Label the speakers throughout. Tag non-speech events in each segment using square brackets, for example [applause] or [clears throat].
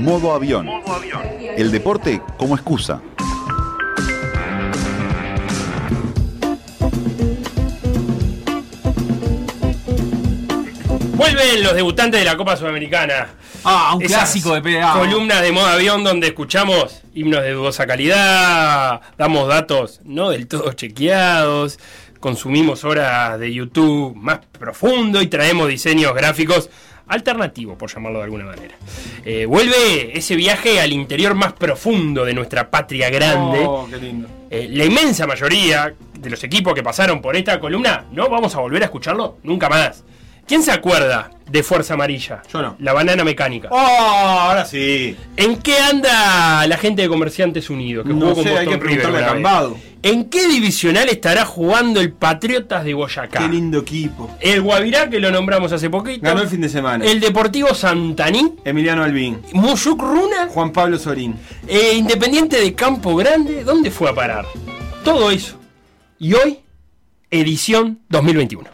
Speaker 1: Modo avión. El deporte como excusa.
Speaker 2: Vuelven los debutantes de la Copa Sudamericana.
Speaker 3: Ah, un
Speaker 2: Esas
Speaker 3: clásico de PDA.
Speaker 2: Columnas de modo avión donde escuchamos himnos de dudosa calidad, damos datos no del todo chequeados, consumimos horas de YouTube más profundo y traemos diseños gráficos alternativos, por llamarlo de alguna manera. Eh, vuelve ese viaje al interior más profundo de nuestra patria grande.
Speaker 3: Oh, qué lindo.
Speaker 2: Eh, la inmensa mayoría de los equipos que pasaron por esta columna no vamos a volver a escucharlo nunca más. ¿Quién se acuerda de Fuerza Amarilla?
Speaker 3: Yo no.
Speaker 2: La banana mecánica.
Speaker 3: Oh, ahora sí.
Speaker 2: ¿En qué anda la gente de Comerciantes Unidos? Que
Speaker 3: No
Speaker 2: jugó con
Speaker 3: hay que preguntarle
Speaker 2: River
Speaker 3: a
Speaker 2: una
Speaker 3: Cambado.
Speaker 2: ¿En qué divisional estará jugando el Patriotas de Boyacá?
Speaker 3: Qué lindo equipo.
Speaker 2: El Guavirá, que lo nombramos hace poquito.
Speaker 3: Ganó el fin de semana.
Speaker 2: El Deportivo Santaní.
Speaker 3: Emiliano Albín.
Speaker 2: Muyuk Runa.
Speaker 3: Juan Pablo Sorín.
Speaker 2: eh, Independiente de Campo Grande. ¿Dónde fue a parar? Todo eso. Y hoy, edición 2021.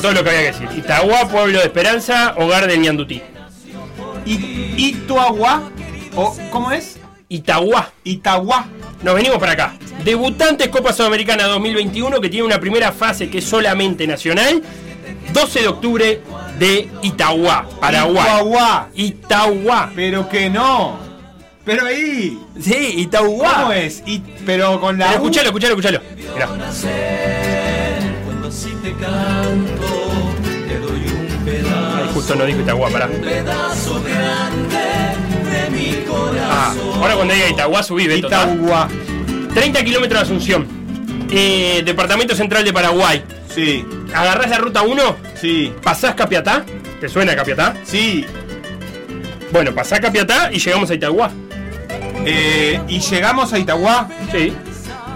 Speaker 2: Todo lo que había que decir. Itagua, Pueblo de Esperanza, Hogar del Ñandutí.
Speaker 3: Y, Ituagua. O, ¿Cómo es?
Speaker 2: Itagua.
Speaker 3: Itagua.
Speaker 2: Nos venimos para acá. Debutantes Copa Sudamericana 2021 que tiene una primera fase que es solamente nacional. 12 de octubre de Itagua, Paraguay.
Speaker 3: Ituagua.
Speaker 2: Itagua.
Speaker 3: Pero que no. Pero ahí.
Speaker 2: Sí, Itagua.
Speaker 3: ¿Cómo es? Pero con la.
Speaker 2: Pero escuchalo, escuchalo, escuchalo. Mirá. Justo no dijo Itagua, pará.
Speaker 4: pedazo grande de mi
Speaker 2: Ah, ahora cuando diga Itagua subí.
Speaker 3: Itagua.
Speaker 2: 30 kilómetros de Asunción. Eh, Departamento Central de Paraguay.
Speaker 3: Sí.
Speaker 2: Agarrás la ruta 1,
Speaker 3: Sí.
Speaker 2: pasás Capiatá. ¿Te suena Capiatá?
Speaker 3: Sí.
Speaker 2: Bueno, pasás Capiatá y llegamos a Itagua.
Speaker 3: Eh, y llegamos a Itagua.
Speaker 2: Sí.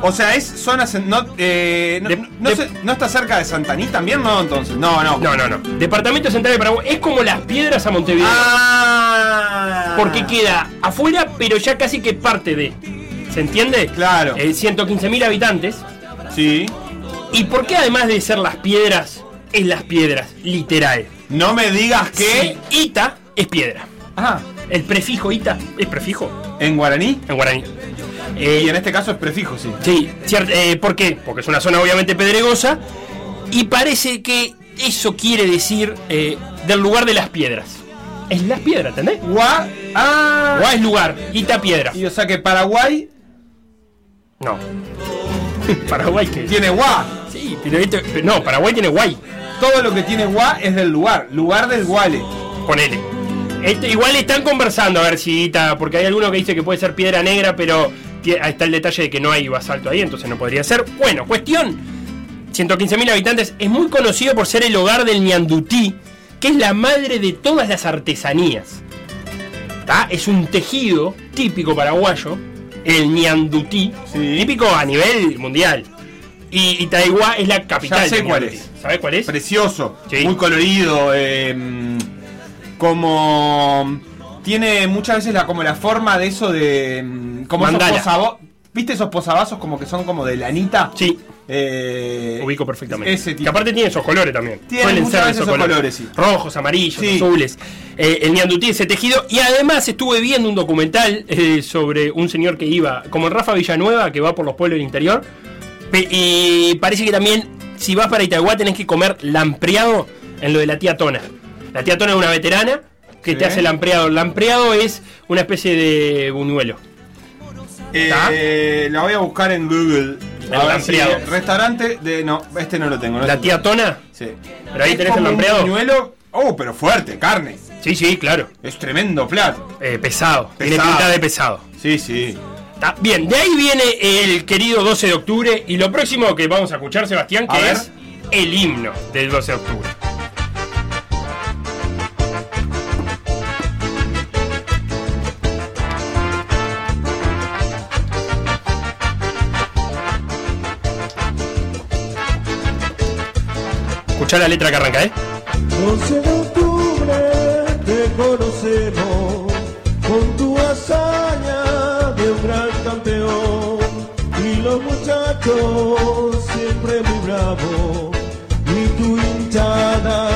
Speaker 3: O sea, es zona. No, eh, no,
Speaker 2: De-
Speaker 3: no
Speaker 2: de-
Speaker 3: ¿no está cerca de Santaní también? No, entonces. No, no.
Speaker 2: No, no, no. Departamento Central de Paraguay es como las piedras a Montevideo.
Speaker 3: Ah.
Speaker 2: Porque queda afuera, pero ya casi que parte de. ¿Se entiende?
Speaker 3: Claro.
Speaker 2: Eh, 115.000 habitantes.
Speaker 3: Sí.
Speaker 2: ¿Y por qué además de ser las piedras, es las piedras? Literal.
Speaker 3: No me digas que.
Speaker 2: Sí, Ita es piedra.
Speaker 3: Ah.
Speaker 2: El prefijo Ita es prefijo
Speaker 3: ¿En guaraní?
Speaker 2: en guaraní.
Speaker 3: Y
Speaker 2: Eh,
Speaker 3: en este caso es prefijo, sí.
Speaker 2: Sí, eh, ¿por qué? Porque es una zona obviamente pedregosa y parece que eso quiere decir eh, del lugar de las piedras. Es las piedras, ¿entendés?
Speaker 3: Gua. Ah.
Speaker 2: Guá es lugar, Ita piedra.
Speaker 3: Y o sea que Paraguay
Speaker 2: No. [laughs] Paraguay que
Speaker 3: tiene gua.
Speaker 2: Sí, pero no, Paraguay tiene guay.
Speaker 3: Todo lo que tiene gua es del lugar. Lugar del guale.
Speaker 2: Ponele. Este, igual están conversando a ver si Ita, porque hay alguno que dice que puede ser piedra negra, pero ahí está el detalle de que no hay basalto ahí, entonces no podría ser. Bueno, cuestión. 115.000 habitantes, es muy conocido por ser el hogar del ñandutí, que es la madre de todas las artesanías. ¿Tá? Es un tejido típico paraguayo, el ñandutí,
Speaker 3: Sí.
Speaker 2: típico a nivel mundial. Y Itaiguá es la capital.
Speaker 3: Ya sé cuál es.
Speaker 2: ¿Sabes cuál es?
Speaker 3: Precioso.
Speaker 2: Sí.
Speaker 3: Muy colorido. eh, como. Tiene muchas veces la, como la forma de eso de. mm, Como esos
Speaker 2: Mandala.
Speaker 3: posavo- ¿Viste esos posavasos como que son como de lanita?
Speaker 2: Sí.
Speaker 3: Eh,
Speaker 2: Ubico perfectamente.
Speaker 3: Ese tipo.
Speaker 2: Que aparte tiene esos colores también.
Speaker 3: Tiene muchas veces esos colores, sí.
Speaker 2: Rojos, amarillos,
Speaker 3: Sí.
Speaker 2: azules. Eh, el ñandutí, ese tejido. Y además estuve viendo un documental eh, sobre un señor que iba, como el Rafa Villanueva, que va por los pueblos del interior. Y parece que también, si vas para Itagua, tenés que comer lampreado en lo de la tía Tona. La tía Tona es una veterana que
Speaker 3: Sí.
Speaker 2: te hace lampreado. El lampreado es una especie de buñuelo.
Speaker 3: Eh, la voy a buscar en Google.
Speaker 2: El
Speaker 3: A ver si-
Speaker 2: lampreado.
Speaker 3: restaurante de. No, este no lo tengo. no
Speaker 2: La tía. Tona.
Speaker 3: Sí.
Speaker 2: Pero ahí
Speaker 3: Es
Speaker 2: tenés el
Speaker 3: como un
Speaker 2: lampreado.
Speaker 3: buñuelo. Oh, pero fuerte, carne.
Speaker 2: Sí, sí, claro.
Speaker 3: Es tremendo plato.
Speaker 2: Eh, pesado. Tiene
Speaker 3: Pesado.
Speaker 2: pinta de pesado.
Speaker 3: Sí, sí.
Speaker 2: Está bien, de ahí viene el querido 12 de octubre y lo próximo que vamos a escuchar, Sebastián,
Speaker 3: A
Speaker 2: que
Speaker 3: ver.
Speaker 2: es el himno del 12 de octubre. Escuchá la letra que arranca, ¿eh?
Speaker 5: 12 de octubre te conocemos con tu hazaña de un gran campeón y los muchachos siempre muy bravos y tu hinchada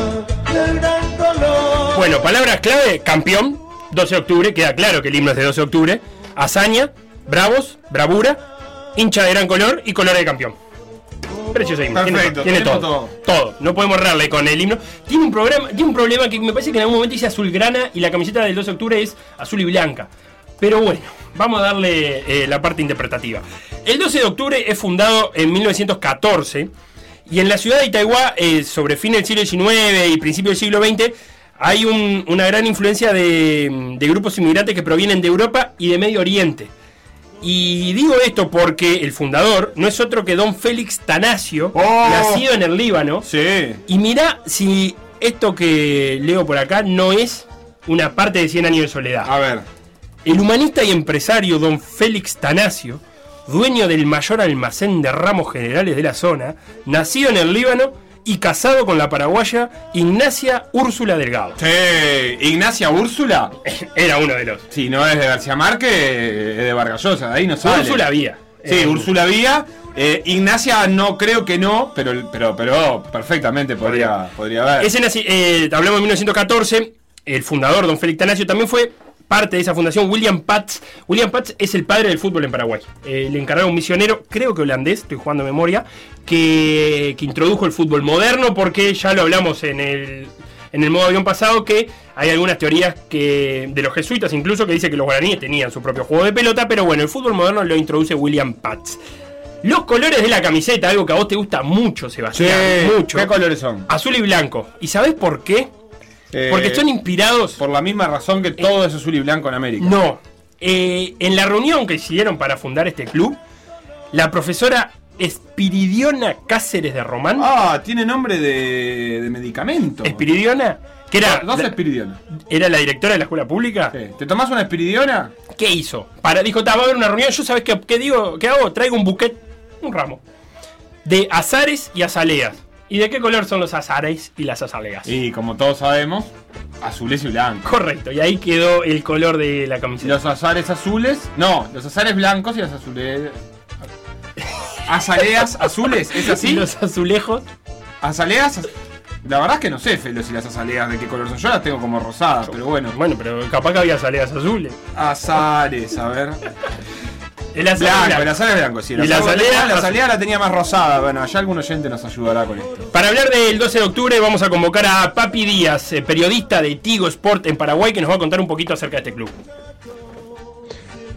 Speaker 5: del gran color.
Speaker 2: Bueno, palabras clave, campeón, 12 de octubre, queda claro que el himno es de 12 de octubre, hazaña, bravos, bravura, hincha de gran color y color de campeón. Himno, tiene,
Speaker 3: Perfecto,
Speaker 2: todo, todo. No podemos errarle con el himno. Tiene un programa, tiene un problema que me parece que en algún momento dice azulgrana y la camiseta del 12 de octubre es azul y blanca. Pero bueno, vamos a darle eh, la parte interpretativa. El 12 de octubre es fundado en 1914 y en la ciudad de Itaiguá, eh, sobre fin del siglo XIX y principio del siglo XX, hay un- una gran influencia de, de grupos inmigrantes que provienen de Europa y de Medio Oriente. Y digo esto porque el fundador no es otro que don Félix Tanasio,
Speaker 3: Oh.
Speaker 2: nacido en el Líbano.
Speaker 3: Sí.
Speaker 2: Y mirá si esto que leo por acá no es una parte de 100 años de soledad.
Speaker 3: A ver.
Speaker 2: El humanista y empresario don Félix Tanasio, dueño del mayor almacén de ramos generales de la zona, nacido en el Líbano y casado con la paraguaya Ignacia Úrsula Delgado.
Speaker 3: Sí. Ignacia Úrsula. [laughs]
Speaker 2: Era uno de los.
Speaker 3: Si no es de García Márquez, es de Vargas Llosa, de ahí no sale.
Speaker 2: Úrsula Vía.
Speaker 3: Sí,
Speaker 2: Eh,
Speaker 3: Úrsula Vía. Eh, Ignacia no creo que no, pero, pero, pero perfectamente podría, podría haber.
Speaker 2: Ese eh, hablamos de 1914. El fundador, don Félix Tanasio, también fue parte de esa fundación, William Patz. William Patz es el padre del fútbol en Paraguay. Eh, le encargaron un misionero, creo que holandés, estoy jugando de memoria, que, que introdujo el fútbol moderno, porque ya lo hablamos en el, en el modo avión pasado, que hay algunas teorías que de los jesuitas incluso que dice que los guaraníes tenían su propio juego de pelota, pero bueno, el fútbol moderno lo introduce William Patz. Los colores de la camiseta, algo que a vos te gusta mucho, Sebastián.
Speaker 3: Sí,
Speaker 2: mucho.
Speaker 3: ¿Qué colores son?
Speaker 2: Azul y blanco. ¿Y sabés por qué?
Speaker 3: Eh,
Speaker 2: Porque son inspirados.
Speaker 3: Por la misma razón que todo es azul y blanco en América.
Speaker 2: No. Eh, en la reunión que hicieron para fundar este club, la profesora Espiridiona Cáceres de Román.
Speaker 3: Ah, tiene nombre de, de medicamento.
Speaker 2: Espiridiona, que era,
Speaker 3: Dos espiridiona.
Speaker 2: era la directora de la escuela pública.
Speaker 3: Sí. ¿Te tomás una espiridiona?
Speaker 2: ¿Qué hizo? Para, dijo, "Ta, va a haber una reunión. Yo, ¿sabés qué, qué digo? ¿Qué hago? Traigo un buquet, un ramo, de azares y azaleas. ¿Y de qué color son los azares y las azaleas?
Speaker 3: Y como todos sabemos, azules y blancos.
Speaker 2: Correcto, y ahí quedó el color de la camiseta.
Speaker 3: Los azares azules. No, los azares blancos y los azules. Azaleas [laughs] azules, ¿es
Speaker 2: Y
Speaker 3: así?
Speaker 2: los azulejos.
Speaker 3: Azaleas. La verdad es que no sé, Felo, si las azaleas de qué color son. Yo las tengo como rosadas, pero bueno.
Speaker 2: Bueno, pero capaz que había azaleas azules.
Speaker 3: Azares, a ver.
Speaker 2: El azar
Speaker 3: Blanco,
Speaker 2: blanco.
Speaker 3: el azar es blanco, sí.
Speaker 2: Y la azalea-
Speaker 3: la azalea la tenía más rosada. Bueno, allá algún oyente nos ayudará con esto.
Speaker 2: Para hablar del 12 de octubre vamos a convocar a Papi Díaz, eh, periodista de Tigo Sport en Paraguay, que nos va a contar un poquito acerca de este club.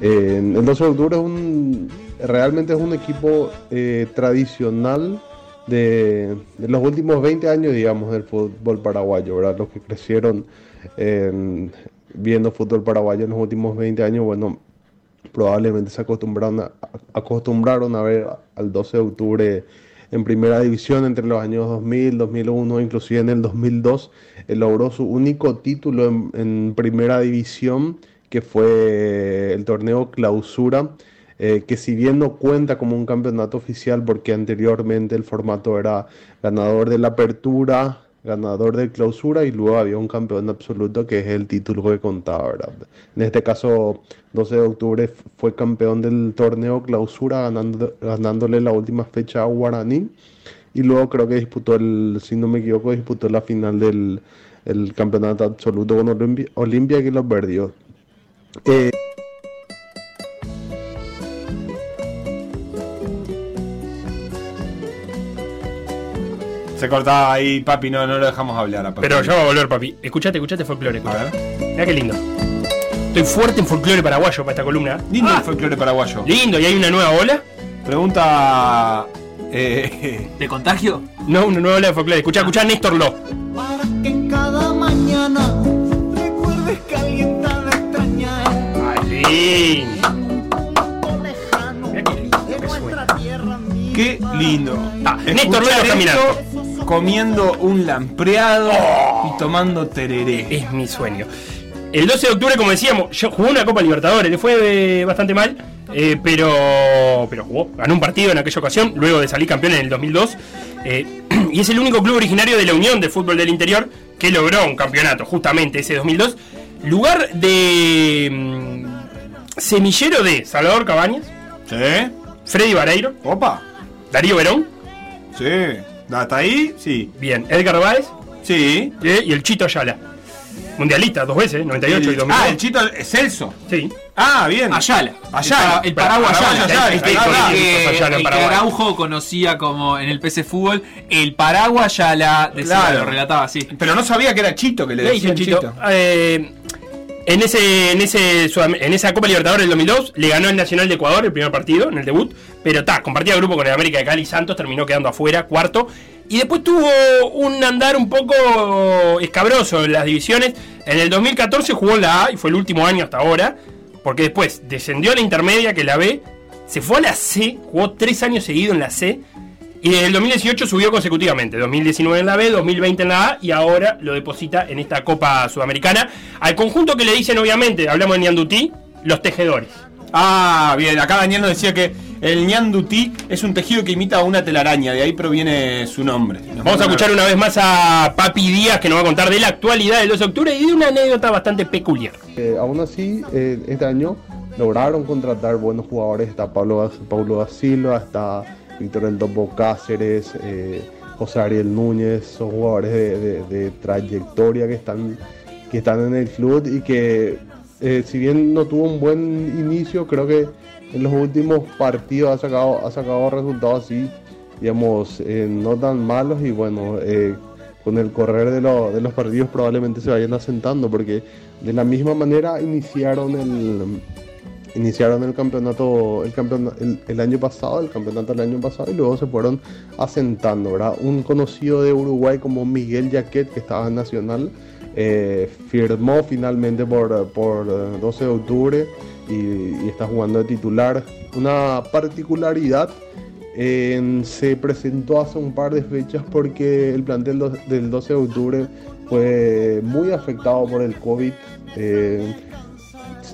Speaker 6: Eh, el 12 de octubre es un, realmente es un equipo eh, tradicional de, de los últimos 20 años, digamos, del fútbol paraguayo, ¿verdad? Los que crecieron eh, viendo fútbol paraguayo en los últimos 20 años, bueno, probablemente se acostumbraron a, acostumbraron a ver al 12 de octubre en primera división entre los años 2000, 2001, inclusive en el 2002, él logró su único título en, en primera división, que fue el torneo clausura, eh, que si bien no cuenta como un campeonato oficial, porque anteriormente el formato era ganador de la apertura, ganador de clausura y luego había un campeón absoluto que es el título que contaba, ¿verdad? En este caso, 12 de octubre fue campeón del torneo clausura ganando, ganándole la última fecha a Guaraní y luego creo que disputó el, si no me equivoco, disputó la final del el campeonato absoluto con Olimpia, Olimpia que lo perdió. Eh,
Speaker 3: Se cortaba ahí, papi, no, no lo dejamos hablar. a papi.
Speaker 2: Pero ya va a volver, papi. Escuchate, escuchate folclore.
Speaker 3: A ver.
Speaker 2: Mirá qué lindo. Estoy fuerte en folclore paraguayo para esta columna.
Speaker 3: Lindo
Speaker 2: Ah,
Speaker 3: el folclore paraguayo.
Speaker 2: lindo, y hay una nueva ola.
Speaker 3: Pregunta. Eh,
Speaker 4: ¿De contagio?
Speaker 2: No, una nueva ola de folclore. Escuchá, escuchá a Néstor Lo.
Speaker 7: Para que cada mañana recuerdes que alguien tan extraña
Speaker 2: Ay, qué lindo
Speaker 7: de
Speaker 2: que
Speaker 7: nuestra
Speaker 2: suena.
Speaker 7: tierra amiga.
Speaker 3: qué lindo.
Speaker 2: Ah, Néstor Leo caminando.
Speaker 3: Comiendo un lampreado y tomando tereré.
Speaker 2: Es mi sueño. El 12 de octubre, como decíamos, yo jugó una Copa Libertadores, le fue eh, bastante mal, eh, pero, pero jugó, ganó un partido en aquella ocasión, luego de salir campeón en el 2002. eh, [clears throat] y es el único club originario de la Unión de Fútbol del Interior que logró un campeonato, justamente ese 2002. Lugar de mm, semillero de Salvador Cabañas,
Speaker 3: Sí.
Speaker 2: Freddy Vareiro,
Speaker 3: Opa.
Speaker 2: Darío Verón,
Speaker 3: Sí. ¿Hasta ahí? Sí.
Speaker 2: bien, Edgar Báez
Speaker 3: Sí.
Speaker 2: eh, y el Chito Ayala. Mundialista dos veces, 98 y
Speaker 3: El-
Speaker 2: 2002.
Speaker 3: ah, el chito es Celso.
Speaker 2: Sí.
Speaker 3: Ah, bien.
Speaker 8: Ayala.
Speaker 3: Ayala.
Speaker 8: El, para- el paraguas
Speaker 3: Paraguas
Speaker 8: Ayala.
Speaker 3: Ayala,
Speaker 8: El el que-
Speaker 2: Ayala en
Speaker 8: el que
Speaker 2: Paraguay.
Speaker 8: Araujo conocía como en el PC Fútbol. El paraguas Ayala decía,
Speaker 3: Claro.
Speaker 8: lo relataba así.
Speaker 3: Pero no sabía que era Chito que le
Speaker 2: Le
Speaker 3: decía
Speaker 2: Chito.
Speaker 3: Chito.
Speaker 2: Eh, en, ese, en, ese, en esa Copa Libertadores del 2002 le ganó el Nacional de Ecuador el primer partido, en el debut. Pero está, compartía grupo con el América de Cali Santos, terminó quedando afuera, cuarto. Y después tuvo un andar un poco escabroso en las divisiones. En el 2014 jugó la A y fue el último año hasta ahora. Porque después descendió a la intermedia, que la B. Se fue a la C, jugó tres años seguidos en la C. Y desde el 2018 subió consecutivamente, 2019 en la B, 2020 en la A y ahora lo deposita en esta Copa Sudamericana. Al conjunto que le dicen obviamente, hablamos de Niandutí, los tejedores.
Speaker 3: Ah, bien. Acá Daniel nos decía que el ñandutí es un tejido que imita a una telaraña. De ahí proviene su nombre. Nos
Speaker 2: Vamos a escuchar una vez más a Papi Díaz que nos va a contar de la actualidad del 2 de octubre y de una anécdota bastante peculiar.
Speaker 6: Eh, aún así, eh, este año lograron contratar buenos jugadores. Está Pablo, Da- Paulo da Silva, está Víctor El Topo Cáceres, eh, José Ariel Núñez. Son jugadores de trayectoria que están, que están en el club y que, eh, si bien no tuvo un buen inicio, creo que en los últimos partidos ha sacado, ha sacado resultados así, digamos, eh, no tan malos y bueno. eh, con el correr de, lo- de los partidos probablemente se vayan asentando porque de la misma manera iniciaron el iniciaron el campeonato el, el, año pasado el campeonato del año pasado y luego se fueron asentando verdad un conocido de Uruguay como Miguel Jaquet que estaba en Nacional eh, firmó finalmente por, por eh, 12 de octubre y, está jugando de titular una particularidad se presentó hace un par de fechas porque el plantel del 12 de octubre fue muy afectado por el COVID. eh,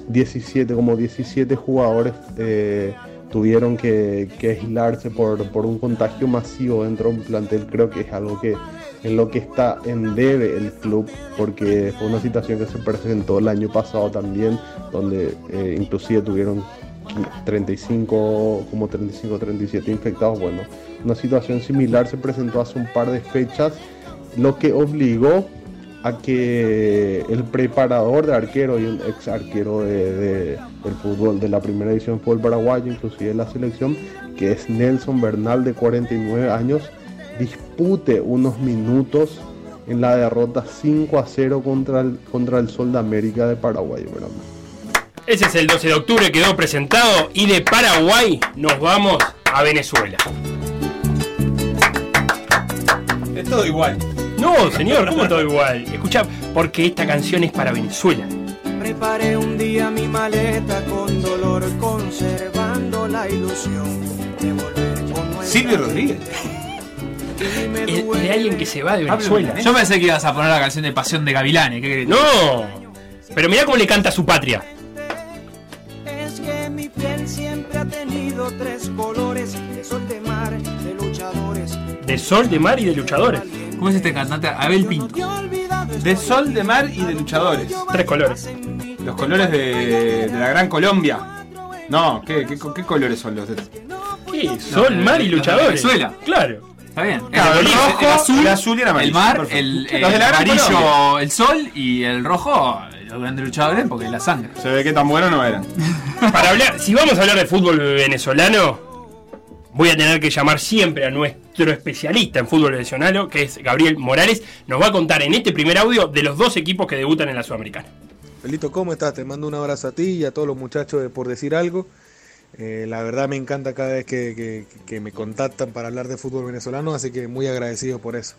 Speaker 6: 17, como 17 jugadores eh, tuvieron que, que aislarse por, por un contagio masivo dentro de un plantel. Creo que es algo que en lo que está en debe el club, porque fue una situación que se presentó el año pasado también, donde eh, inclusive tuvieron 35, como 35, 37 infectados. Bueno, una situación similar se presentó hace un par de fechas, lo que obligó a que el preparador de arquero y un ex arquero de, de- del fútbol de la primera edición fútbol paraguayo, inclusive de la selección, que es Nelson Bernal de 49 años, dispute unos minutos en la derrota 5 a 0 contra el, contra el Sol de América de Paraguay. ¿verdad?
Speaker 2: Ese es el 12 de octubre, quedó presentado y de Paraguay nos vamos a Venezuela.
Speaker 3: Es todo igual.
Speaker 2: No, señor, ¿cómo todo igual? Escucha, porque esta canción es para Venezuela.
Speaker 4: Preparé un día mi maleta con dolor, conservando la ilusión de volver con nuestra
Speaker 3: Silvio Rodríguez.
Speaker 2: De alguien que se va de Venezuela.
Speaker 8: Yo pensé que ibas a poner la canción de Pasión de Gavilanes. ¿qué?
Speaker 2: No, pero mirá cómo le canta a su patria.
Speaker 4: Es que mi piel siempre ha tenido tres colores De sol, de mar, de luchadores
Speaker 2: De sol, de mar y de luchadores.
Speaker 8: ¿Cómo es este cantante? Abel Pinto.
Speaker 3: De sol, de mar y de luchadores.
Speaker 2: Tres colores.
Speaker 3: Los colores de, de la Gran Colombia. No, ¿qué, qué, qué colores son los de.?
Speaker 2: ¿Qué? Sol,
Speaker 8: No,
Speaker 2: mar y luchadores.
Speaker 8: Venezuela.
Speaker 2: Claro.
Speaker 8: Está bien.
Speaker 3: Claro, el
Speaker 8: el,
Speaker 3: rojo,
Speaker 8: el azul,
Speaker 3: el azul y el amarillo.
Speaker 8: el mar, el, el amarillo,
Speaker 3: Colombia.
Speaker 8: el sol y el rojo, los grandes luchadores porque es la sangre.
Speaker 3: Se ve que tan buenos no eran. [laughs]
Speaker 2: Para hablar, si vamos a hablar de fútbol venezolano, voy a tener que llamar siempre a nuestro especialista en fútbol venezolano, que es Gabriel Morales. Nos va a contar en este primer audio de los dos equipos que debutan en la Sudamericana.
Speaker 9: Felito, ¿cómo estás? Te mando un abrazo a ti y a todos los muchachos Por Decir Algo. Eh, la verdad me encanta cada vez que, que- que me contactan para hablar de fútbol venezolano, así que muy agradecido por eso.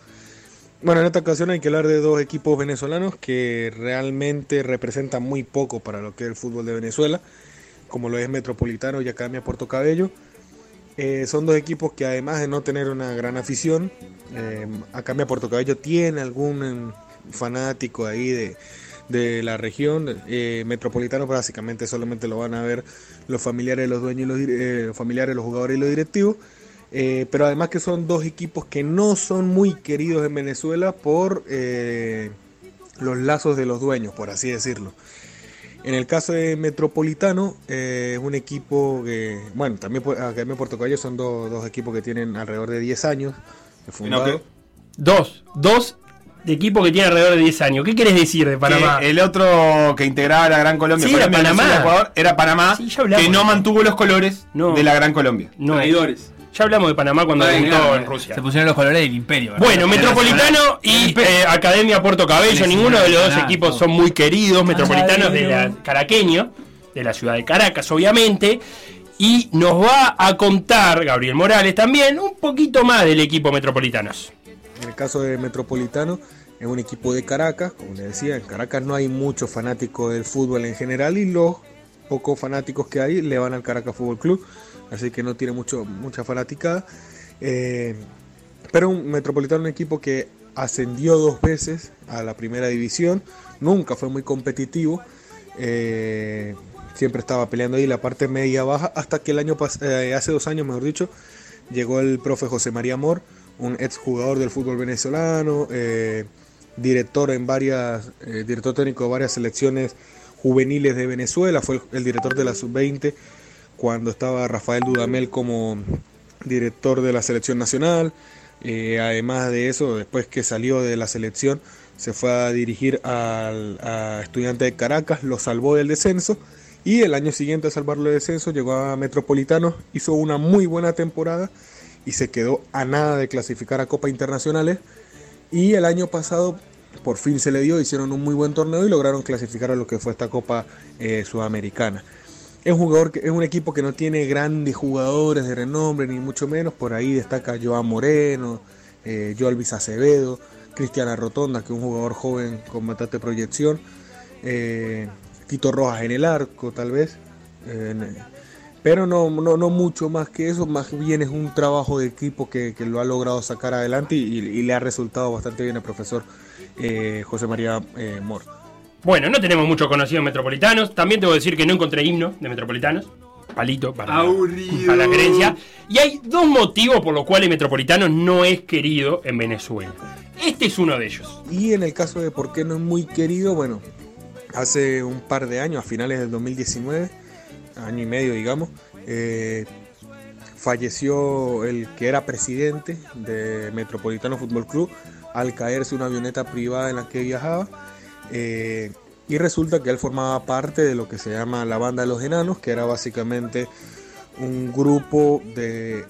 Speaker 9: Bueno, en esta ocasión hay que hablar de dos equipos venezolanos que realmente representan muy poco para lo que es el fútbol de Venezuela, como lo es Metropolitano y Academia Puerto Cabello. Eh, son dos equipos que además de no tener una gran afición, eh, Academia Puerto Cabello tiene algún em, fanático ahí de, de la región. Eh, Metropolitano básicamente solamente lo van a ver los familiares, los dueños, los, eh, familiares, los jugadores y los directivos. Eh, pero además que son dos equipos que no son muy queridos en Venezuela por eh, los lazos de los dueños, por así decirlo. En el caso de Metropolitano, eh, es un equipo que, bueno, también Academia Puerto Cabello son dos, dos equipos que tienen alrededor de 10 años de fundado.
Speaker 3: que-
Speaker 2: Dos. Dos de equipo que tiene alrededor de 10 años. ¿Qué querés decir de Panamá?
Speaker 3: Que el otro que integraba la Gran Colombia,
Speaker 2: Sí, era Panamá.
Speaker 3: Ecuador, era Panamá,
Speaker 2: Sí, ya hablamos.
Speaker 3: que no mantuvo los colores
Speaker 2: No.
Speaker 3: de la Gran Colombia.
Speaker 2: No.
Speaker 8: Traidores.
Speaker 2: Ya hablamos de Panamá cuando
Speaker 8: Ay,
Speaker 2: debutó
Speaker 8: no,
Speaker 2: en Rusia.
Speaker 8: Se pusieron los colores del imperio. ¿verdad?
Speaker 2: Bueno, Metropolitano y eh, Academia Puerto Cabello,
Speaker 8: Sí,
Speaker 2: ninguno de los dos
Speaker 8: nada,
Speaker 2: equipos
Speaker 8: no.
Speaker 2: son muy queridos. Metropolitanos de la caraqueño, de la ciudad de Caracas, obviamente. Y nos va a contar Gabriel Morales también un poquito más del equipo Metropolitanos.
Speaker 9: En el caso de Metropolitano, es un equipo de Caracas, como les decía, en Caracas no hay muchos fanáticos del fútbol en general y los pocos fanáticos que hay le van al Caracas Fútbol Club, así que no tiene mucho, mucha fanaticada. Eh, pero un Metropolitano un equipo que ascendió dos veces a la primera división, nunca fue muy competitivo, eh, siempre estaba peleando ahí la parte media baja, hasta que el año eh, hace dos años, mejor dicho, llegó el profe José María Amor, un exjugador del fútbol venezolano, director en varias, director técnico de varias selecciones juveniles de Venezuela, fue el, el director de la sub-20 cuando estaba Rafael Dudamel como director de la selección nacional. Eh, además de eso, después que salió de la selección, se fue a dirigir al a Estudiante de Caracas, lo salvó del descenso. Y el año siguiente a salvarlo del descenso llegó a Metropolitano, hizo una muy buena temporada y se quedó a nada de clasificar a Copa Internacionales. Y el año pasado por fin se le dio, hicieron un muy buen torneo y lograron clasificar a lo que fue esta Copa eh, Sudamericana. Es un, equipo que no tiene grandes jugadores de renombre, ni mucho menos. Por ahí destaca Joan Moreno, eh, Joalvis Acevedo, Cristiana Rotonda, que es un jugador joven con bastante proyección. eh, Tito Rojas en el arco, tal vez. eh, pero no, mucho más que eso, más bien es un trabajo de equipo que, lo ha logrado sacar adelante y, y le ha resultado bastante bien al profesor eh, José María eh, Mor.
Speaker 2: Bueno, no tenemos mucho conocido en Metropolitanos. También debo decir que no encontré himno de Metropolitanos. Palito para, la creencia. Y hay dos motivos por los cuales Metropolitanos no es querido en Venezuela. Este es uno de ellos.
Speaker 9: Y en el caso de por qué no es muy querido, bueno, hace un par de años, a finales del 2019, año y medio digamos, eh, falleció el que era presidente de Metropolitano Fútbol Club al caerse una avioneta privada en la que viajaba. Eh, y resulta que él formaba parte de lo que se llama la Banda de los Enanos, que era básicamente un grupo de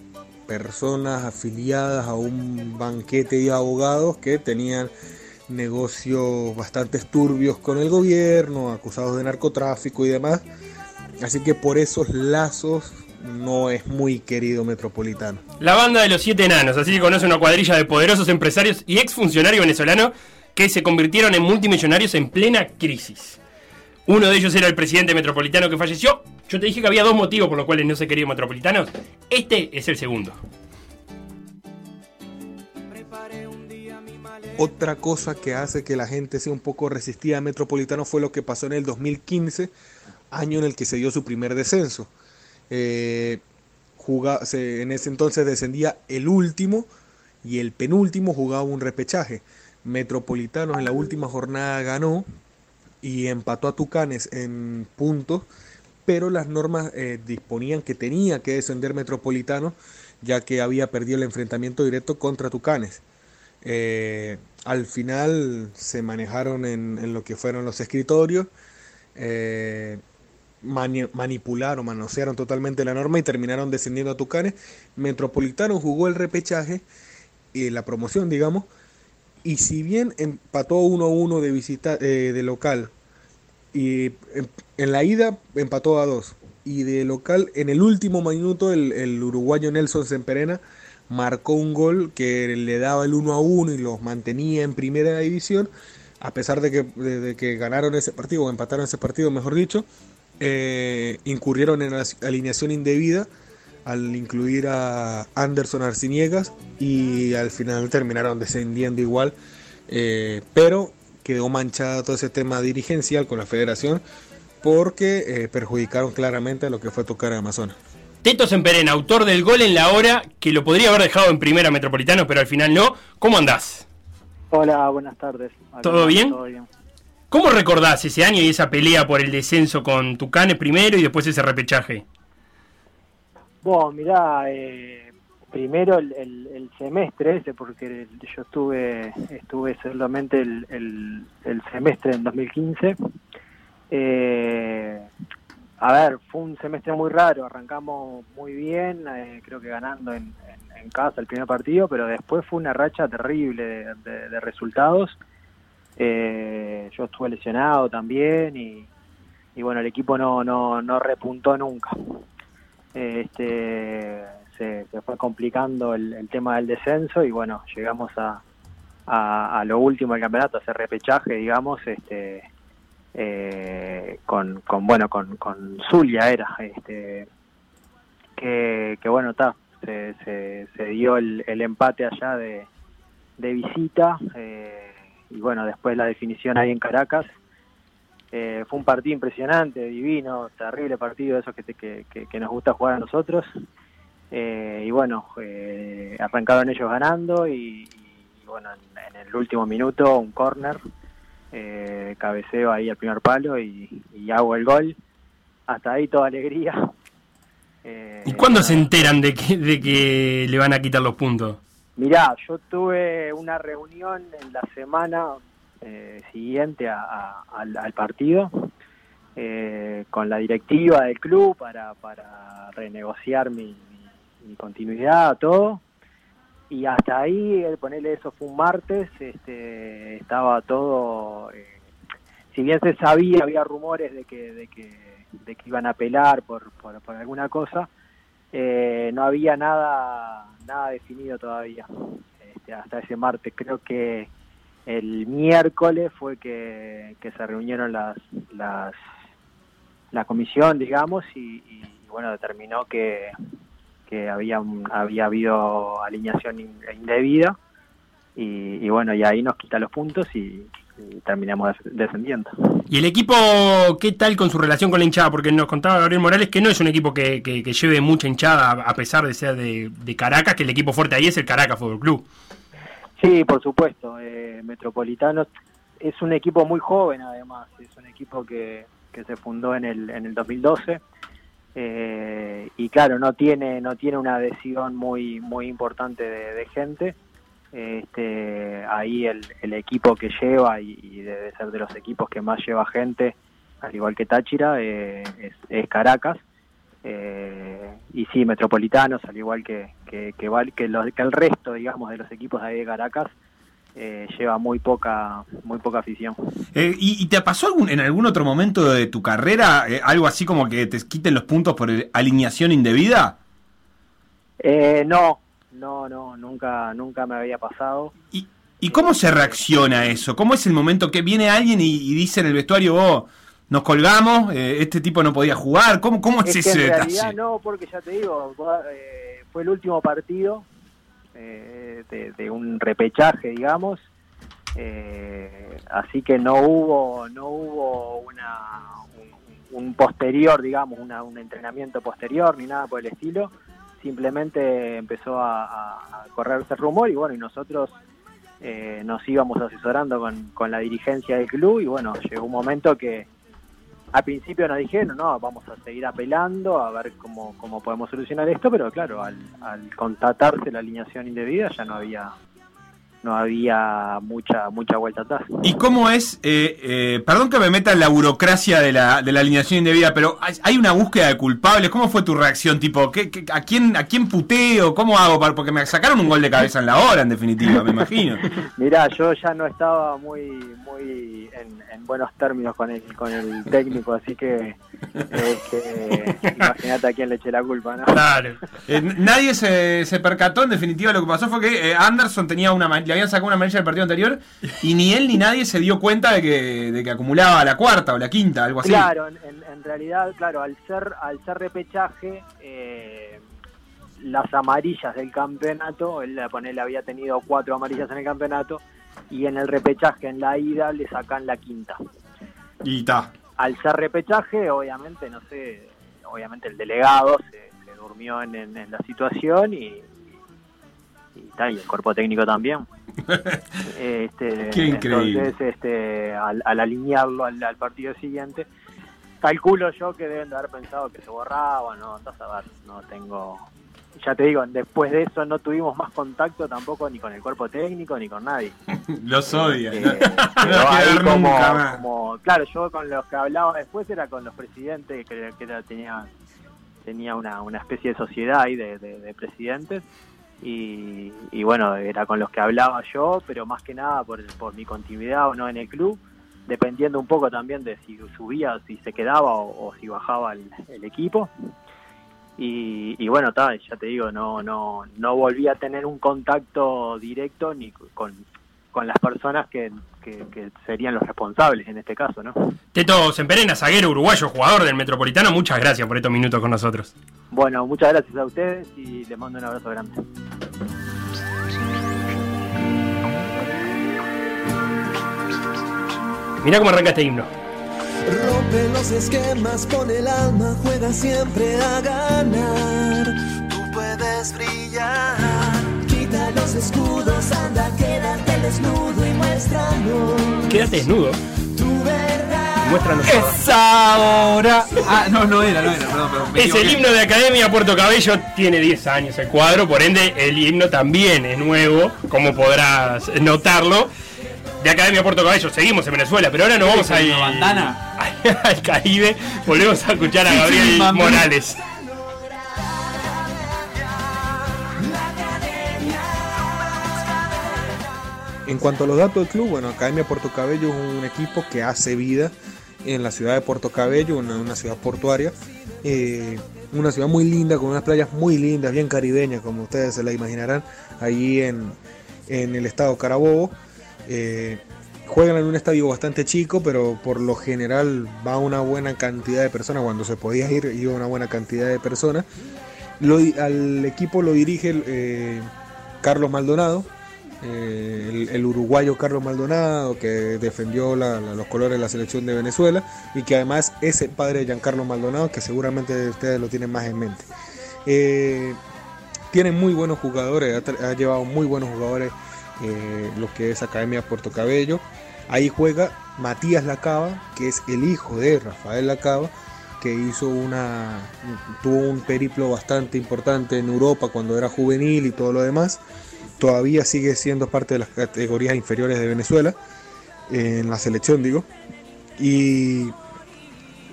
Speaker 9: personas afiliadas a un banquete de abogados que tenían negocios bastante turbios con el gobierno, acusados de narcotráfico y demás. Así que por esos lazos no es muy querido Metropolitano.
Speaker 2: La banda de los siete enanos, así se conoce una cuadrilla de poderosos empresarios y exfuncionarios venezolanos que se convirtieron en multimillonarios en plena crisis. Uno de ellos era el presidente metropolitano que falleció. Yo te dije que había dos motivos por los cuales no se querían metropolitanos. Este es el segundo.
Speaker 9: Otra cosa que hace que la gente sea un poco resistida a Metropolitano fue lo que pasó en el 2015, año en el que se dio su primer descenso. Eh, en ese entonces descendía el último y el penúltimo jugaba un repechaje. Metropolitanos en la última jornada ganó y empató a Tucanes en puntos, pero las normas eh, disponían que tenía que descender Metropolitano ya que había perdido el enfrentamiento directo contra Tucanes. Eh, al final se manejaron en, lo que fueron los escritorios, eh, mani- manipularon, manosearon totalmente la norma y terminaron descendiendo a Tucanes. Metropolitano jugó el repechaje y la promoción, digamos, y si bien empató 1-1 de visita eh, de local y en, en la ida empató a 2 y de local en el último minuto el, uruguayo Nelson Semperena marcó un gol que le daba el 1 a 1 y los mantenía en primera división a pesar de que, de que ganaron ese partido o empataron ese partido mejor dicho eh, incurrieron en la alineación indebida al incluir a Anderson Arciniegas y al final terminaron descendiendo igual, eh, pero quedó manchada todo ese tema dirigencial con la federación porque eh, perjudicaron claramente a lo que fue tocar a Amazonas.
Speaker 2: Teto Semperén, autor del gol en la hora, que lo podría haber dejado en primera Metropolitano, pero al final no. ¿Cómo andás?
Speaker 10: Hola, buenas tardes. Acá
Speaker 2: ¿Todo bien?
Speaker 10: Todo bien.
Speaker 2: ¿Cómo recordás ese año y esa pelea por el descenso con Tucanes primero y después ese repechaje?
Speaker 10: Bueno, mirá, eh, primero el, el- semestre ese, porque yo estuve estuve solamente el, el- semestre en 2015. Eh, a ver, fue un semestre muy raro, arrancamos muy bien, eh, creo que ganando en, en- casa el primer partido, pero después fue una racha terrible de resultados. Eh, yo estuve lesionado también y, y bueno, el equipo no, no, no repuntó nunca. Este, se, fue complicando el, tema del descenso y bueno, llegamos a, a, lo último del campeonato, a hacer repechaje, digamos, este, eh, con, con bueno, con, con Zulia era, este, que, que bueno, está, se, se, se dio el, el empate allá de, de visita eh, y bueno, después la definición ahí en Caracas. Eh, fue un partido impresionante, divino, terrible partido, de esos que, te- que, que- que nos gusta jugar a nosotros. Eh, y bueno, eh, arrancaron ellos ganando y, y bueno, en, en el último minuto un corner, eh, cabeceo ahí al primer palo y, y hago el gol. Hasta ahí toda alegría.
Speaker 2: ¿Y cuándo se enteran de que, de que le van a quitar los puntos?
Speaker 10: Mirá, yo tuve una reunión en la semana eh, siguiente a- al, partido eh, con la directiva del club para, para renegociar mi continuidad, todo. Y hasta ahí, el ponerle eso fue un martes, este, estaba todo, eh, si bien se sabía, había rumores de que, de que, de que iban a apelar por, por, por alguna cosa, eh, no había nada nada definido todavía este, hasta ese martes creo que el miércoles fue que, se reunieron las las la comisión digamos y, bueno determinó que que había había habido alineación in- indebida y, y bueno y ahí nos quita los puntos y, terminamos des- descendiendo
Speaker 2: ¿Y el equipo qué tal con su relación con la hinchada? Porque nos contaba Gabriel Morales que no es un equipo que, que- que lleve mucha hinchada, a pesar de ser de, de Caracas, que el equipo fuerte ahí es el Caracas Fútbol Club.
Speaker 10: Sí, por supuesto. Eh, Metropolitanos es un equipo muy joven, además. Es un equipo que, que se fundó en el, en el 2012. Eh, y claro, no tiene no tiene una adhesión muy muy importante de, gente. Este, ahí el, el equipo que lleva y, y debe ser de los equipos que más lleva gente, al igual que Táchira, eh, es, es Caracas. Eh, y sí, Metropolitanos, al igual que, que, que, val- que, los- que el resto, digamos, de los equipos de ahí de Caracas, eh, lleva muy poca muy poca afición.
Speaker 3: Eh, ¿y, y te pasó algún, en algún otro momento de tu carrera algo así como que te quiten los puntos por alineación indebida?
Speaker 10: Eh, no, no, no, nunca nunca me había pasado.
Speaker 3: ¿Y cómo se reacciona a eso? ¿Cómo es el momento que viene alguien y, y dice en el vestuario, oh, nos colgamos, eh, este tipo no podía jugar? ¿Cómo, cómo es,
Speaker 10: Es que en
Speaker 3: detalle?
Speaker 10: realidad no, porque ya te digo, eh, fue el último partido eh, de, de un repechaje, digamos. Eh, así que no hubo no hubo una un, un posterior, digamos, una, un entrenamiento posterior ni nada por el estilo. Simplemente empezó a, a- correrse rumor y bueno, y nosotros eh, nos íbamos asesorando con, con la dirigencia del club y bueno, llegó un momento que al principio nos dijeron, no, vamos a seguir apelando a ver cómo, cómo podemos solucionar esto, pero claro, al, al constatarse la alineación indebida ya no había no había mucha mucha vuelta atrás.
Speaker 3: ¿Y cómo es, eh, eh, perdón que me meta en la burocracia de la, de la alineación indebida, pero hay, hay una búsqueda de culpables? ¿Cómo fue tu reacción? Tipo, ¿qué, qué- a, quién, ¿a quién puteo? ¿Cómo hago? Porque me sacaron un gol de cabeza en la hora, en definitiva, me imagino. [laughs]
Speaker 10: Mirá, yo ya no estaba muy muy en, en buenos términos con el con el técnico, así que, eh, que imagínate a quién le eché la culpa, ¿no?
Speaker 2: Claro.
Speaker 3: Nadie se, se percató, en definitiva, lo que pasó fue que Anderson tenía una ma- le habían sacado una amarilla del partido anterior y ni él ni nadie se dio cuenta de que, de que acumulaba la cuarta o la quinta, algo así.
Speaker 10: Claro, en, en- realidad, claro, al ser al ser repechaje, eh, las amarillas del campeonato, él ponele, había tenido cuatro amarillas en el campeonato y en el repechaje, en la ida, le sacan la quinta.
Speaker 3: Y está.
Speaker 10: Al ser repechaje, obviamente, no sé, obviamente el delegado se, se durmió en, en- en la situación y, y, y el cuerpo técnico también. [laughs] Este,
Speaker 3: Qué increíble.
Speaker 10: Entonces, este, al, al alinearlo al, al partido siguiente, calculo yo que deben de haber pensado que se borraba, no, andás a ver, no tengo... Ya te digo, después de eso no tuvimos más contacto tampoco ni con el cuerpo técnico ni con nadie. [laughs]
Speaker 3: Los odia.
Speaker 10: Eh, [laughs]
Speaker 3: no, no
Speaker 10: como, como- claro, yo con los que hablaba después era con los presidentes, que, que tenía tenía una, una especie de sociedad ahí de, de- de presidentes y, y bueno, era con los que hablaba yo, pero más que nada por, por mi continuidad o no en el club, dependiendo un poco también de si subía, si se quedaba o, o si bajaba el, el equipo. Y, y bueno, ta, ya te digo, no, no, no volví a tener un contacto directo ni con, con las personas que, que- que serían los responsables en este caso, ¿no?
Speaker 2: Teto Semperena, zaguero uruguayo, jugador del Metropolitano, muchas gracias por estos minutos con nosotros.
Speaker 10: Bueno, muchas gracias a ustedes y les mando un abrazo grande.
Speaker 2: Mirá cómo arranca este himno.
Speaker 7: Rompe los esquemas, pone el alma, juega siempre a ganar. Tú puedes brillar. Escudos, anda, quédate desnudo y muéstranos
Speaker 2: Quédate desnudo.
Speaker 7: tu verdad.
Speaker 2: Muéstranos.
Speaker 8: Es ahora. Ah, no, no era, no era, perdón, perdón.
Speaker 2: Es el himno de Academia Puerto Cabello, tiene 10 años el cuadro, por ende el himno también es nuevo, como podrás notarlo. De Academia Puerto Cabello, seguimos en Venezuela, pero ahora nos vamos a ir
Speaker 8: ¿Una bandana? [laughs]
Speaker 2: al Caribe, volvemos a escuchar a
Speaker 8: Sí, sí,
Speaker 2: Gabriel
Speaker 8: mami.
Speaker 2: Morales.
Speaker 9: En cuanto a los datos del club, bueno, Academia Puerto Cabello es un equipo que hace vida en la ciudad de Puerto Cabello, una, ciudad portuaria, eh, una ciudad muy linda, con unas playas muy lindas, bien caribeñas, como ustedes se la imaginarán, allí en, en el estado Carabobo. Eh, juegan en un estadio bastante chico, pero por lo general va una buena cantidad de personas. Cuando se podía ir, iba una buena cantidad de personas. Al equipo lo dirige eh, Carlos Maldonado, eh, el, uruguayo Carlos Maldonado, que defendió los colores de la selección de Venezuela y que además es el padre de Giancarlo Maldonado, que seguramente ustedes lo tienen más en mente. Eh, tiene muy buenos jugadores, ha llevado muy buenos jugadores eh, lo que es Academia Puerto Cabello. Ahí juega Matías Lacaba, que es el hijo de Rafael Lacaba, que hizo una tuvo un periplo bastante importante en Europa cuando era juvenil y todo lo demás. Todavía sigue siendo parte de las categorías inferiores de Venezuela, en la selección digo. Y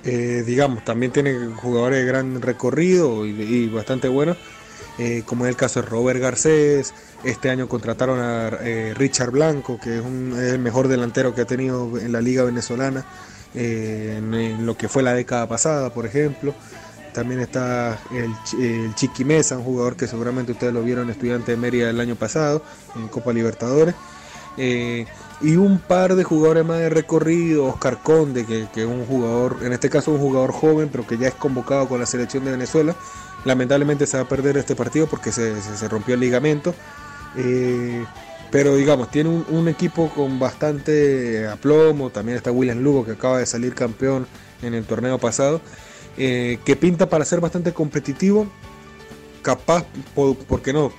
Speaker 9: eh, digamos, también tiene jugadores de gran recorrido y, bastante buenos, eh, como es el caso de Robert Garcés. Este año contrataron a eh, Richard Blanco, que es, un- el mejor delantero que ha tenido en la liga venezolana en, en lo que fue la década pasada, por ejemplo. También está el, el Chiqui Mesa, un jugador que seguramente ustedes lo vieron estudiante de Mérida el año pasado en Copa Libertadores. Eh, y un par de jugadores más de recorrido, Oscar Conde, que, es un jugador, en este caso un jugador joven, pero que ya es convocado con la selección de Venezuela. Lamentablemente se va a perder este partido porque se, se- se rompió el ligamento. Eh, pero digamos, tiene un, un equipo con bastante aplomo. También está William Lugo, que acaba de salir campeón en el torneo pasado. Eh, que pinta para ser bastante competitivo. Capaz, po- ¿por qué no?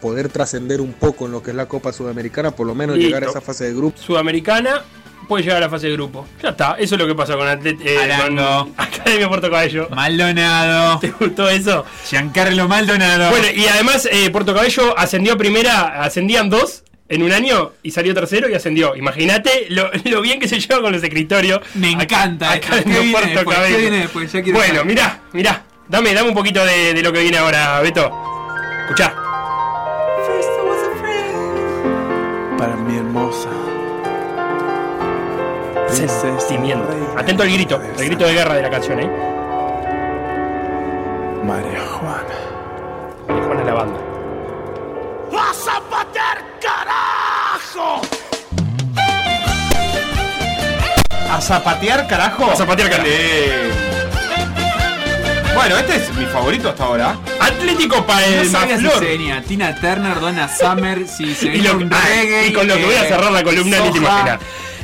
Speaker 9: Poder trascender un poco en lo que es la Copa Sudamericana, por lo menos
Speaker 2: Listo.
Speaker 9: llegar a esa fase de grupo.
Speaker 2: Sudamericana puede llegar a la fase de grupo. Ya está, eso es lo que pasa con, Atlet- eh, con. [laughs] Academia Puerto Cabello.
Speaker 8: Maldonado. [laughs]
Speaker 2: ¿Te gustó eso?
Speaker 8: Giancarlo Maldonado.
Speaker 2: Bueno, y además eh, Puerto Cabello ascendió a primera, ascendían dos en un año y salió tercero y ascendió. Imagínate lo, [laughs] lo bien que se lleva con los escritorios.
Speaker 8: Me encanta esto.
Speaker 2: Acá
Speaker 8: ¿Qué
Speaker 2: en
Speaker 8: viene
Speaker 2: Puerto
Speaker 8: después? ¿Qué
Speaker 2: Cabello.
Speaker 8: viene después? Ya quiero
Speaker 2: Bueno, mirá, mirá. Dame, dame un poquito de, de lo que viene ahora, Beto. Escuchá.
Speaker 11: Para mi hermosa.
Speaker 2: Sentimiento. Atento al grito, el grito de guerra de la canción, ¿eh?
Speaker 11: María Juana.
Speaker 2: María Juana la banda.
Speaker 7: ¡A zapatear, carajo!
Speaker 3: ¿A zapatear, carajo?
Speaker 2: A zapatear, carajo.
Speaker 3: Dale. Bueno, este es mi favorito hasta ahora.
Speaker 2: Atlético
Speaker 8: No
Speaker 2: Palma
Speaker 8: sabía si Tina Turner, Donna Summer, si se
Speaker 2: Y, lo-
Speaker 8: un
Speaker 2: ah,
Speaker 8: reggae.
Speaker 2: y con lo que voy a cerrar la columna ni te imaginas.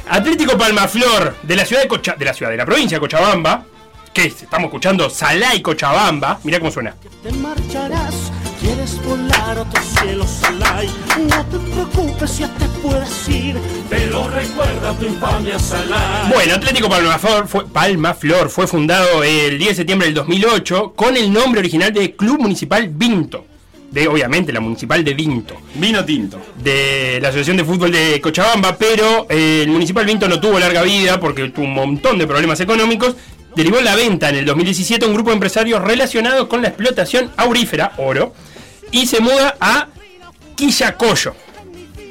Speaker 2: Atlético Palmaflor de la ciudad de Cocha, de la ciudad de la provincia de Cochabamba, ¿Qué es? Estamos escuchando Salá y Cochabamba. Mirá cómo suena.
Speaker 12: Te marcharás, quieres volar a otros cielos, Salai. No te preocupes, ya te puedes ir, pero recuerda tu infamia, Salai.
Speaker 2: Bueno, Atlético Palma Flor, fue, Palma Flor fue fundado el 10 de septiembre del 2008 con el nombre original de Club Municipal Vinto. De, obviamente, la municipal de Vinto.
Speaker 3: Vino tinto.
Speaker 2: De la Asociación de Fútbol de Cochabamba, pero eh, el Municipal Vinto no tuvo larga vida porque tuvo un montón de problemas económicos. Derivó la venta en el 2017 a un grupo de empresarios relacionados con la explotación aurífera, oro, y se muda a Quillacoyo,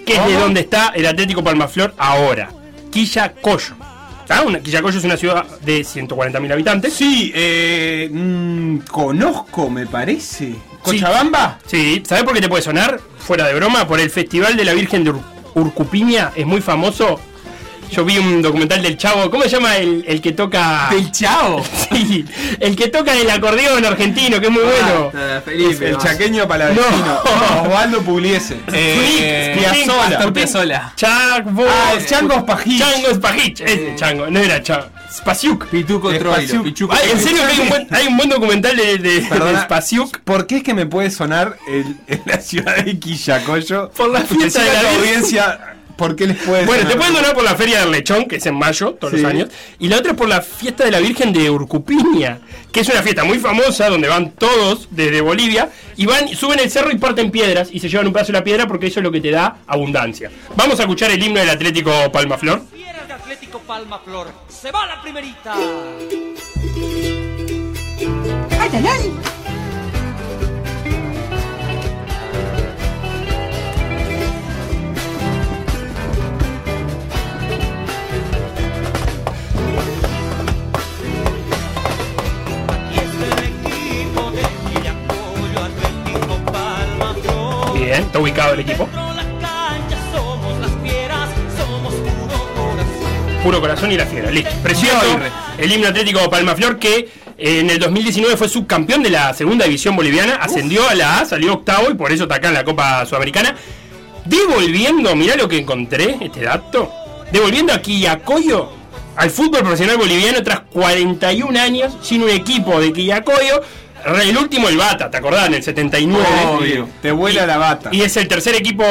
Speaker 2: que es de donde está el Atlético Palmaflor ahora. Una- Quillacoyo es una ciudad de 140.000 habitantes.
Speaker 3: Sí, eh, mm, conozco, me parece. ¿Cochabamba?
Speaker 2: Sí, ¿sabes por qué te puede sonar? Fuera de broma, por el Festival de la Virgen de Ur- Urcupiña, es muy famoso. Yo vi un documental del Chavo, ¿cómo se llama el, el que toca?
Speaker 8: ¿Del Chavo? [laughs]
Speaker 2: Sí, el que toca el acordeón argentino, que es muy bueno.
Speaker 8: Ah, Felipe,
Speaker 3: el
Speaker 8: no.
Speaker 3: chaqueño palavecino.
Speaker 2: No.
Speaker 3: Osvaldo Pugliese. Eh, Piazzolla.
Speaker 8: Astor Piazzolla.
Speaker 2: Chavo.
Speaker 3: Ah, el Chango Spajich.
Speaker 2: Chango Spajich, ese Chango, no era Chango. Spasiuk.
Speaker 8: Pituco Troilo.
Speaker 2: Ay, en serio que hay un buen, hay un buen documental de, de, de
Speaker 3: Perdona,
Speaker 2: Spasiuk.
Speaker 3: ¿Por qué es que me puede sonar el- en la ciudad de Quillacoyo?
Speaker 2: Por la fiesta de la
Speaker 3: audiencia, ¿por qué les puede
Speaker 2: Bueno, te pueden donar por la Feria del Lechón, que es en mayo, todos
Speaker 3: Sí.
Speaker 2: los años. Y la otra es por la fiesta de la Virgen de Urcupiña, que es una fiesta muy famosa donde van todos desde Bolivia y van, suben el cerro y parten piedras y se llevan un pedazo de la piedra porque eso es lo que te da abundancia. Vamos a escuchar el himno del Atlético Palmaflor.
Speaker 13: Fieras de Atlético Palma Flor. Se va la primerita.
Speaker 14: ¡Ay, ay, ay!
Speaker 2: Bien, está ubicado el equipo.
Speaker 13: Puro corazón.
Speaker 2: Y la fiera, listo. Precioso. El himno Atlético Palmaflor que eh, en el 2019 fue subcampeón de la segunda división boliviana, ascendió a la A, salió octavo y por eso está acá en la Copa Sudamericana. Devolviendo, mirá lo que encontré, este dato. Devolviendo a Quillacoyo al fútbol profesional boliviano tras 41 años sin un equipo de Quillacoyo. El último, el Bata, ¿te acordás? En el 79.
Speaker 3: Obvio, te vuela la bata.
Speaker 2: Y es el tercer equipo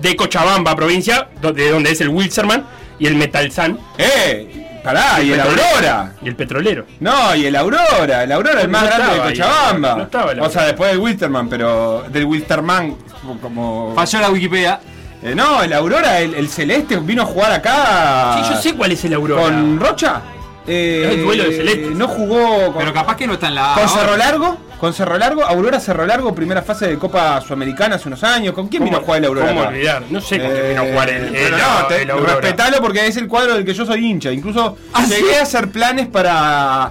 Speaker 2: de Cochabamba, provincia, de donde es el Wilserman y el Metalsan.
Speaker 3: ¡Eh! Pará, y el
Speaker 2: petrolero.
Speaker 3: Aurora.
Speaker 2: Y el petrolero.
Speaker 3: No, y el Aurora. El Aurora es el
Speaker 2: No
Speaker 3: más grande de Cochabamba.
Speaker 2: no estaba el
Speaker 3: o sea, después del Wilterman, pero del Wilterman, como.
Speaker 8: Falló la Wikipedia.
Speaker 3: Eh, no, el Aurora, el, el celeste, vino a jugar acá.
Speaker 2: Sí, yo sé cuál es el Aurora.
Speaker 3: ¿Con Rocha? Eh,
Speaker 2: Es el duelo de celestes.
Speaker 3: No jugó con,
Speaker 8: Pero capaz que no está en la.
Speaker 3: con. Cerro Largo. Con Cerro Largo, Aurora Cerro Largo, primera fase de Copa Sudamericana hace unos años. ¿Con quién vino a jugar el Aurora?
Speaker 2: ¿Cómo olvidar? No sé con quién vino a jugar el,
Speaker 3: Eh,
Speaker 2: el-
Speaker 3: no, te-
Speaker 2: el Aurora.
Speaker 3: respetalo porque es el cuadro del que yo soy hincha. Incluso
Speaker 2: ¿Ah,
Speaker 3: llegué
Speaker 2: sí?
Speaker 3: a hacer planes para.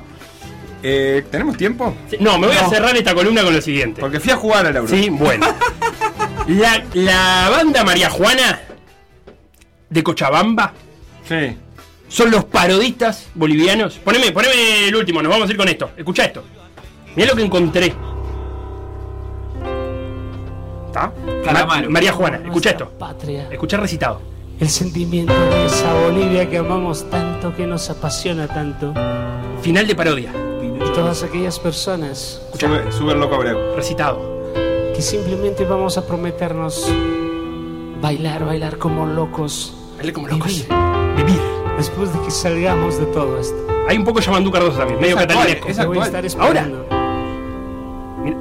Speaker 3: Eh, ¿Tenemos tiempo?
Speaker 2: No, me voy a cerrar esta columna con lo siguiente.
Speaker 3: Porque fui a jugar al Aurora.
Speaker 2: Sí, bueno. La, la banda María Juana de Cochabamba
Speaker 3: Sí.
Speaker 2: Son los parodistas bolivianos. Poneme, poneme el último, nos vamos a ir con esto. Escucha esto. Mirá lo que encontré. ¿Está? Ma- María Juana, escucha esto.
Speaker 12: Patria.
Speaker 2: Escucha recitado.
Speaker 12: El sentimiento de esa Bolivia que amamos tanto, que nos apasiona tanto.
Speaker 2: Final de parodia.
Speaker 12: Y todas aquellas personas
Speaker 3: Sube, sube el loco Abreu.
Speaker 2: Recitado.
Speaker 12: que simplemente vamos a prometernos bailar, bailar como locos.
Speaker 2: Bailé como locos.
Speaker 12: Vivir.
Speaker 2: Vivir.
Speaker 12: Después de que salgamos de todo esto.
Speaker 2: Hay un poco Yamandú Cardoso también, medio
Speaker 3: Es es
Speaker 12: voy a estar
Speaker 2: Ahora. Mira.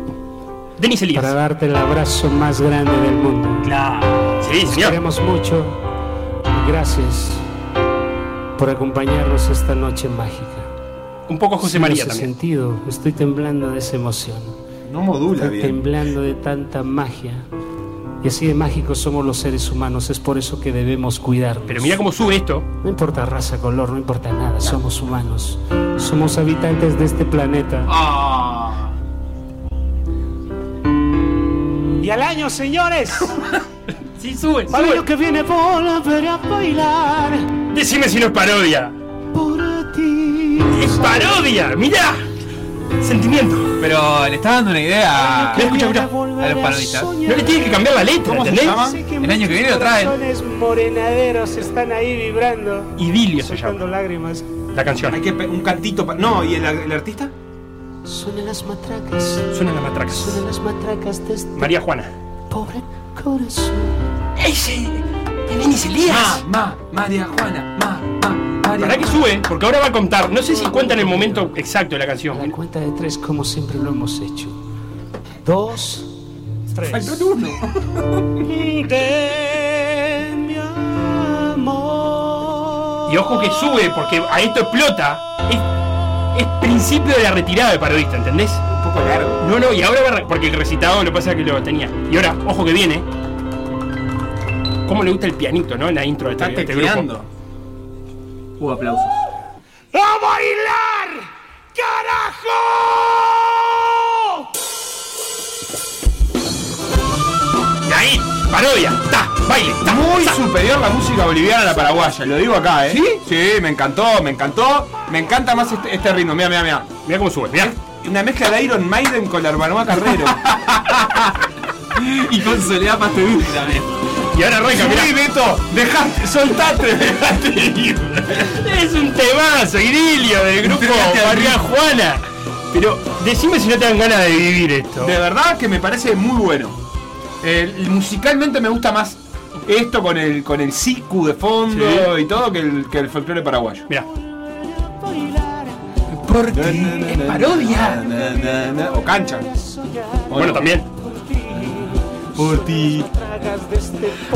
Speaker 2: Denis Elías.
Speaker 12: para darte el abrazo más grande del mundo.
Speaker 2: Claro. Sí,
Speaker 12: Te
Speaker 2: señor.
Speaker 12: queremos mucho y gracias por acompañarnos esta noche mágica.
Speaker 2: Un poco José
Speaker 12: Sin
Speaker 2: María
Speaker 12: ese
Speaker 2: también.
Speaker 12: sentido, estoy temblando de esa emoción.
Speaker 3: No modula
Speaker 12: Estoy
Speaker 3: bien.
Speaker 12: temblando de tanta magia. Y así de mágicos somos los seres humanos, es por eso que debemos cuidarnos.
Speaker 2: Pero mira cómo sube esto.
Speaker 12: No importa raza, color, no importa nada, somos humanos. Somos habitantes de este planeta.
Speaker 8: Ah.
Speaker 12: Y al año, señores, [laughs]
Speaker 2: Sí, sube,
Speaker 12: al año que viene volveré a bailar
Speaker 2: Decime si no es parodia.
Speaker 12: por ti.
Speaker 2: ¡Es parodia! ¡Mirá! Sentimiento.
Speaker 8: Pero le está dando una idea a,
Speaker 2: escucha, escucha.
Speaker 8: a los parodistas.
Speaker 2: No le tiene que cambiar la letra,
Speaker 8: ¿Cómo se
Speaker 2: ¿entendés?
Speaker 8: llama? El año que viene lo traen.
Speaker 15: Morenaderos están ahí vibrando,
Speaker 2: Idilio se llama
Speaker 15: lágrimas.
Speaker 2: la canción.
Speaker 3: Hay que un cantito. pa- No, ¿y el, el artista?
Speaker 15: Suenan las matracas,
Speaker 2: Suenan las matracas.
Speaker 15: suenan las matracas de este
Speaker 2: María Juana.
Speaker 15: pobre corazón.
Speaker 2: ¡Ese! Denis Elías!
Speaker 3: Ma, ma, María Juana, ma, ma,
Speaker 2: ¿Para que sube? Porque ahora va a contar. No sé si cuenta en el momento exacto de la
Speaker 15: A la
Speaker 2: canción.
Speaker 15: cuenta de tres, como siempre lo hemos hecho. Dos, tres.
Speaker 3: Faltó.
Speaker 15: De mi amor.
Speaker 2: Y ojo que sube, porque a esto explota. Es, es principio de la retirada de parodista, ¿entendés?
Speaker 3: Un poco largo.
Speaker 2: No, no, y ahora va porque el recitado lo que pasa es que lo tenía. Y ahora, ojo que viene. ¿Cómo le gusta el pianito, no? En la intro de este,
Speaker 3: Está
Speaker 2: este grupo.
Speaker 8: Hubo aplausos.
Speaker 12: ¡A bailar! ¡Carajo!
Speaker 2: Y ahí, parodia, ta, baile, ta,
Speaker 3: Muy
Speaker 2: ta.
Speaker 3: superior la música boliviana a la paraguaya, lo digo acá, ¿eh? ¿Sí? Sí, me encantó, me encantó. Me encanta más este, este ritmo, mira, mira, mira.
Speaker 2: Mira cómo sube, mira.
Speaker 3: Una mezcla de Iron Maiden con la Urbanoa Carrero. [laughs]
Speaker 8: Y con Soledad Pastoruti también.
Speaker 2: Y ahora arranca, mirá.
Speaker 3: Subí, Beto, dejate, soltate, [laughs] dejate ir.
Speaker 2: Es un temazo, idilio del grupo María Juana. Pero decime si no te dan ganas de vivir esto.
Speaker 3: De verdad que me parece muy bueno. Musicalmente me gusta más esto con el con el siku de fondo y todo que el, que el folclore paraguayo.
Speaker 2: Mira.
Speaker 3: Porque
Speaker 2: es parodia.
Speaker 3: O cancha. ¿O
Speaker 2: Bueno,
Speaker 3: no?
Speaker 2: también.
Speaker 3: Por ti.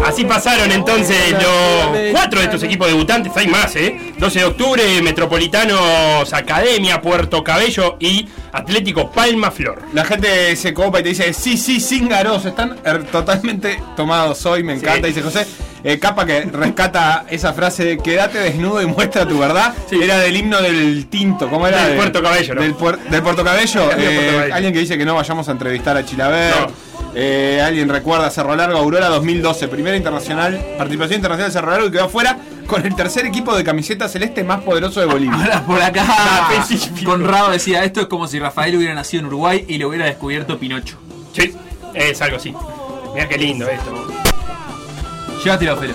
Speaker 2: Así pasaron entonces los cuatro de estos equipos debutantes, hay más, ¿eh? 12 de octubre, Metropolitanos Academia, Puerto Cabello y Atlético Palma Flor.
Speaker 3: La gente se copa y te dice, sí, sí, cíngaros, están er, totalmente tomados hoy, me encanta, dice José. Eh, capa que rescata esa frase de quédate desnudo y muestra tu verdad. Era del himno del tinto, ¿cómo era?
Speaker 2: Del
Speaker 3: De-
Speaker 2: Puerto Cabello, ¿no?
Speaker 3: Del, puer- del Puerto Cabello. Eh,
Speaker 2: Puerto Cabello.
Speaker 3: Alguien que dice que no vayamos a entrevistar a Chilaver.
Speaker 2: No.
Speaker 3: Eh, alguien recuerda Cerro Largo, Aurora 2012, primera internacional, participación internacional de Cerro Largo y quedó afuera con el tercer equipo de camiseta celeste más poderoso de Bolivia.
Speaker 8: Ahora por acá, [laughs]
Speaker 2: Ah.
Speaker 8: Conrado decía, esto es como si Rafael hubiera nacido en Uruguay y lo hubiera descubierto Pinocho.
Speaker 2: Sí, es algo así. Mira qué lindo esto.
Speaker 8: Llévate la Felo.